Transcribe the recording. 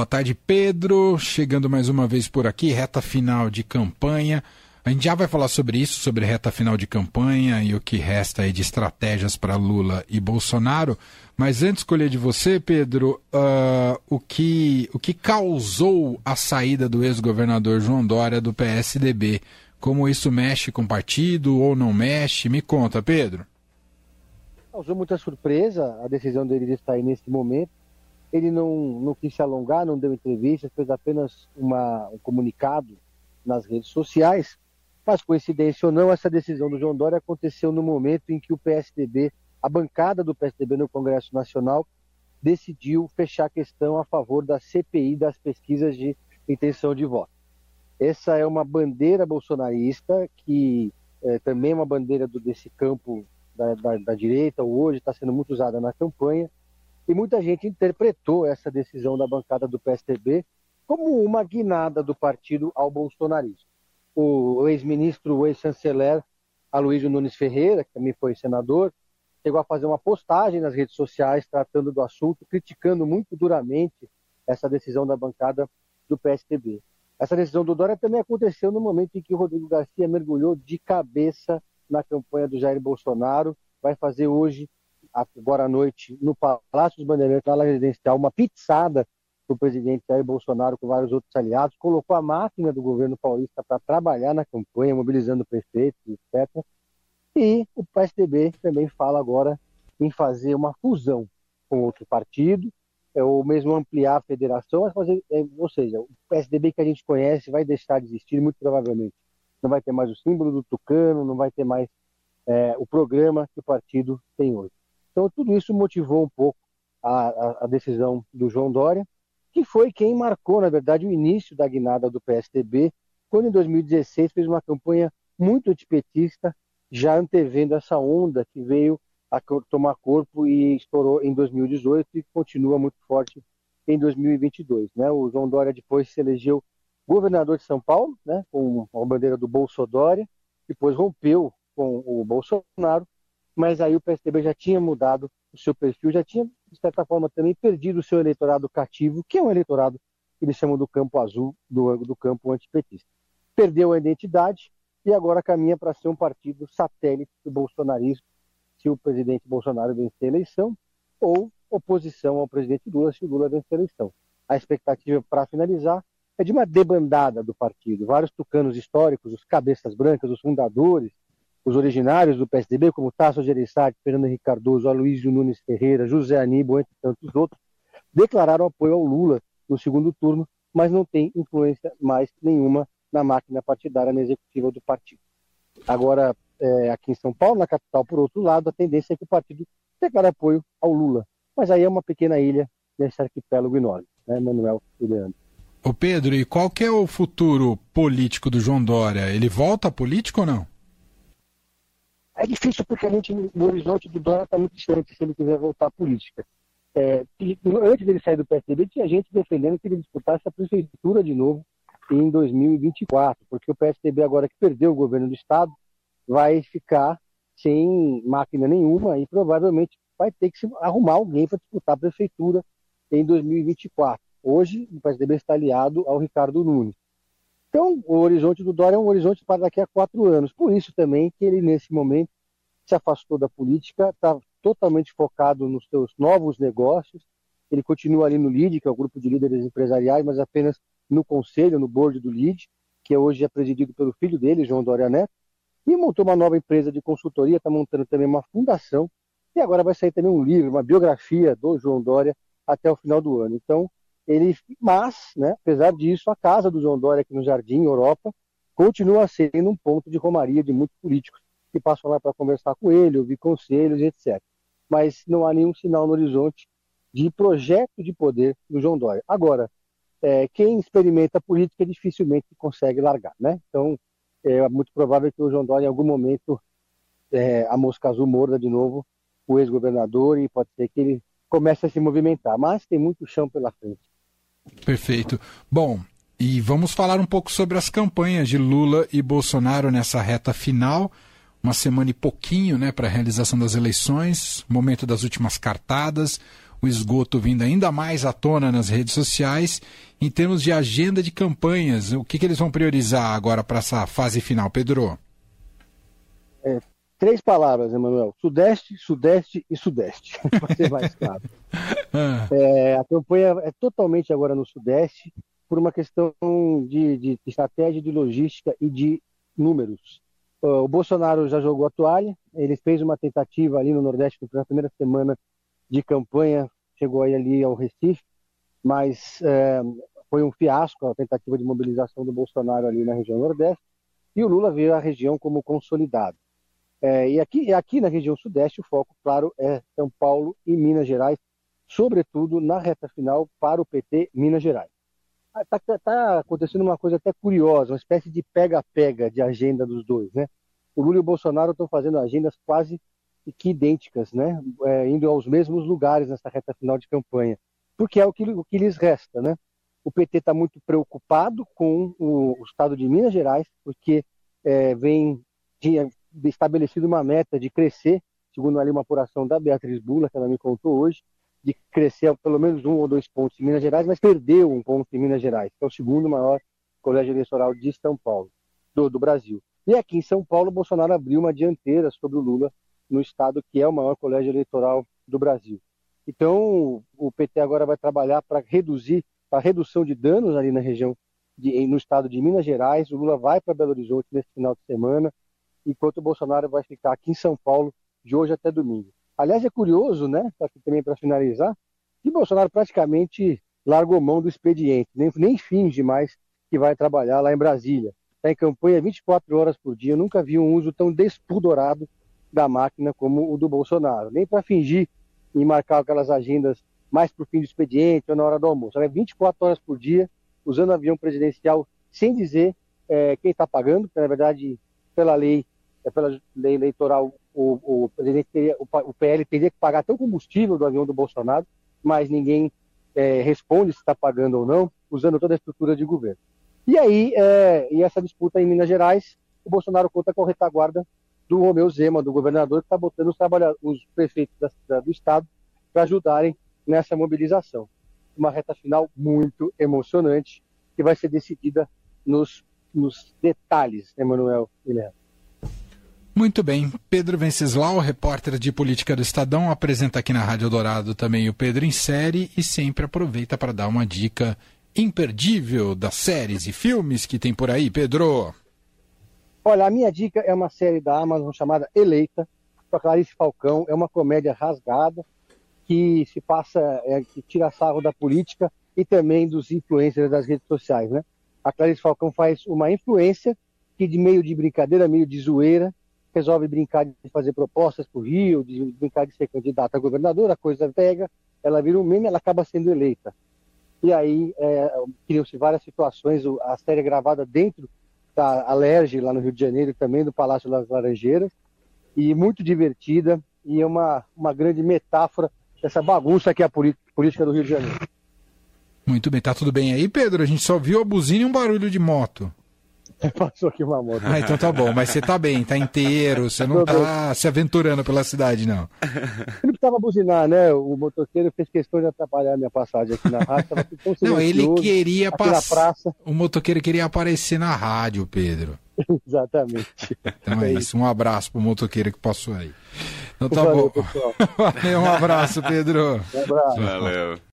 Boa tarde, Pedro. Chegando mais uma vez por aqui, reta final de campanha. A gente já vai falar sobre isso, sobre reta final de campanha e o que resta aí de estratégias para Lula e Bolsonaro. Mas antes de escolher de você, Pedro, uh, o, que, o que causou a saída do ex-governador João Dória do PSDB? Como isso mexe com o partido ou não mexe? Me conta, Pedro. Causou muita surpresa a decisão dele de sair nesse momento ele não, não quis se alongar, não deu entrevista, fez apenas uma, um comunicado nas redes sociais. Mas, coincidência ou não, essa decisão do João Dória aconteceu no momento em que o PSDB, a bancada do PSDB no Congresso Nacional, decidiu fechar a questão a favor da CPI das pesquisas de intenção de voto. Essa é uma bandeira bolsonarista que é, também é uma bandeira do, desse campo da, da, da direita, hoje está sendo muito usada na campanha, e muita gente interpretou essa decisão da bancada do PSDB como uma guinada do partido ao bolsonarismo. O ex-ministro, o ex-chanceler Aloysio Nunes Ferreira, que também foi senador, chegou a fazer uma postagem nas redes sociais tratando do assunto, criticando muito duramente essa decisão da bancada do PSDB. Essa decisão do Dória também aconteceu no momento em que o Rodrigo Garcia mergulhou de cabeça na campanha do Jair Bolsonaro, vai fazer hoje agora à noite no Palácio dos Bandeirantes, na residencial, uma pizzada para o presidente Jair Bolsonaro com vários outros aliados, colocou a máquina do governo paulista para trabalhar na campanha, mobilizando prefeitos, etc. E o PSDB também fala agora em fazer uma fusão com outro partido, é, ou mesmo ampliar a federação, fazer, é, ou seja, o PSDB que a gente conhece vai deixar de existir, muito provavelmente. Não vai ter mais o símbolo do tucano, não vai ter mais é, o programa que o partido tem hoje. Então, tudo isso motivou um pouco a, a, a, decisão do João Dória, que foi quem marcou, na verdade, o início da guinada do PSDB, quando em 2016 fez uma campanha muito antipetista, já antevendo essa onda que veio a tomar corpo e estourou em 2018 e continua muito forte em 2022. Né? O João Dória depois se elegeu governador de São Paulo, né, com a bandeira do Bolsonaro, depois rompeu com o Bolsonaro mas aí o PSDB já tinha mudado o seu perfil, já tinha, de certa forma, também perdido o seu eleitorado cativo, que é um eleitorado que eles chamam do campo azul, do, do campo antipetista. Perdeu a identidade e agora caminha para ser um partido satélite do bolsonarismo, se o presidente Bolsonaro vencer a eleição, ou oposição ao presidente Lula, se o Lula vencer a eleição. A expectativa, para finalizar, é de uma debandada do partido. Vários tucanos históricos, os cabeças brancas, os fundadores, os originários do PSDB, como Tasso Gereissati, Fernando Henrique Cardoso, Aloysio Nunes Ferreira, José Aníbal, entre tantos outros, declararam apoio ao Lula no segundo turno, mas não tem influência mais nenhuma na máquina partidária, na executiva do partido. Agora, é, aqui em São Paulo, na capital, por outro lado, a tendência é que o partido declare apoio ao Lula. Mas aí é uma pequena ilha nesse arquipélago enorme, né, Manuel e Leandro. Ô Pedro, e qual que é o futuro político do João Dória? Ele volta político ou não? É difícil porque a gente, o horizonte do Dória está muito distante se ele quiser voltar à política. É, antes dele sair do PSDB, tinha gente defendendo que ele disputasse a prefeitura de novo em 2024, porque o PSDB, agora que perdeu o governo do Estado, vai ficar sem máquina nenhuma e provavelmente vai ter que arrumar alguém para disputar a prefeitura em 2024. Hoje, o PSDB está aliado ao Ricardo Nunes. Então, o horizonte do Dória é um horizonte para daqui a quatro anos. Por isso também que ele, nesse momento, se afastou da política, está totalmente focado nos seus novos negócios. Ele continua ali no LID, que é o grupo de líderes empresariais, mas apenas no conselho, no board do LID, que hoje é presidido pelo filho dele, João Dória Neto. E montou uma nova empresa de consultoria, está montando também uma fundação. E agora vai sair também um livro, uma biografia do João Dória até o final do ano. Então, ele, mas, né, apesar disso, a casa do João Dória aqui no Jardim Europa continua sendo um ponto de romaria de muitos políticos que passam lá para conversar com ele, ouvir conselhos, etc. Mas não há nenhum sinal no horizonte de projeto de poder do João Dória. Agora, é, quem experimenta política dificilmente consegue largar, né? Então, é muito provável que o João Dória, em algum momento, é, a mosca azul morda de novo o ex-governador e pode ser que ele comece a se movimentar. Mas tem muito chão pela frente. Perfeito. Bom, e vamos falar um pouco sobre as campanhas de Lula e Bolsonaro nessa reta final. Uma semana e pouquinho né, para a realização das eleições, momento das últimas cartadas. o esgoto vindo ainda mais à tona nas redes sociais. Em termos de agenda de campanhas, o que, que eles vão priorizar agora para essa fase final, Pedro? É, três palavras, Emanuel: Sudeste, Sudeste e Sudeste, para ser mais claro. É, a campanha é totalmente agora no Sudeste, por uma questão de, de estratégia, de logística e de números. O Bolsonaro já jogou a toalha, ele fez uma tentativa ali no Nordeste na primeira semana de campanha, chegou aí ali ao Recife, mas é, foi um fiasco a tentativa de mobilização do Bolsonaro ali na região Nordeste, e o Lula veio a região como consolidado. É, e aqui, aqui na região Sudeste o foco, claro, é São Paulo e Minas Gerais, sobretudo na reta final para o PT Minas Gerais. Está tá, tá acontecendo uma coisa até curiosa, uma espécie de pega-pega de agenda dos dois, né? O Lula e o Bolsonaro estão fazendo agendas quase que idênticas, né? É, indo aos mesmos lugares nessa reta final de campanha, porque é o que, o que lhes resta, né? O PT está muito preocupado com o, o, estado de Minas Gerais, porque é, vem tinha estabelecido uma meta de crescer, segundo ali uma apuração da Beatriz Bula, que ela me contou hoje, de crescer pelo menos um ou dois pontos em Minas Gerais, mas perdeu um ponto em Minas Gerais, que é o segundo maior colégio eleitoral de São Paulo, do, do Brasil. E aqui em São Paulo, Bolsonaro abriu uma dianteira sobre o Lula no estado que é o maior colégio eleitoral do Brasil. Então, o PT agora vai trabalhar para reduzir, para redução de danos ali na região, de, no estado de Minas Gerais. O Lula vai para Belo Horizonte nesse final de semana, enquanto o Bolsonaro vai ficar aqui em São Paulo de hoje até domingo. Aliás, é curioso, né, também para finalizar, que Bolsonaro praticamente largou mão do expediente, nem, nem finge mais que vai trabalhar lá em Brasília. Está em campanha 24 horas por dia, Eu nunca vi um uso tão despudorado da máquina como o do Bolsonaro. Nem para fingir e marcar aquelas agendas mais para o fim do expediente ou na hora do almoço. Ela é 24 horas por dia, usando avião presidencial, sem dizer é, quem está pagando, porque na verdade, pela lei, pela lei eleitoral, o, o presidente teria, o, PL teria que pagar até o combustível do avião do Bolsonaro, mas ninguém é, responde se está pagando ou não, usando toda a estrutura de governo. E aí, é, e essa disputa em Minas Gerais, o Bolsonaro conta com a retaguarda do Romeu Zema, do governador, que está botando os, os prefeitos da, do estado para ajudarem nessa mobilização. Uma reta final muito emocionante, que vai ser decidida nos, nos detalhes, Emanuel Guilherme. Muito bem. Pedro Venceslau, repórter de política do Estadão, apresenta aqui na Rádio Dourado também o Pedro em série e sempre aproveita para dar uma dica imperdível das séries e filmes que tem por aí, Pedro. Olha, a minha dica é uma série da Amazon chamada Eleita, com a Clarice Falcão. É uma comédia rasgada que se passa, é, que tira sarro da política e também dos influencers das redes sociais, né? A Clarice Falcão faz uma influência que de meio de brincadeira, meio de zoeira, resolve brincar de fazer propostas para o Rio, de brincar de ser candidata a governadora, a coisa pega, ela vira um meme, ela acaba sendo eleita. E aí é, criam-se várias situações, a série é gravada dentro da Alerge, lá no Rio de Janeiro, também do Palácio das Laranjeiras, e muito divertida, e é uma, uma grande metáfora dessa bagunça que é a política do Rio de Janeiro. Muito bem, tá tudo bem aí, Pedro? A gente só viu a buzina e um barulho de moto. Passou aqui uma moto. Ah, então tá bom, mas você tá bem, tá inteiro, você não tá se aventurando pela cidade, não. Ele precisava buzinar, né? O motoqueiro fez questão de atrapalhar a minha passagem aqui na rádio. Tava tão não, ele queria passar. O motoqueiro queria aparecer na rádio, Pedro. Exatamente. Então é, é isso. Um abraço pro motoqueiro que passou aí. Então tá Valeu, bom. Valeu, um abraço, Pedro. Um abraço. Valeu.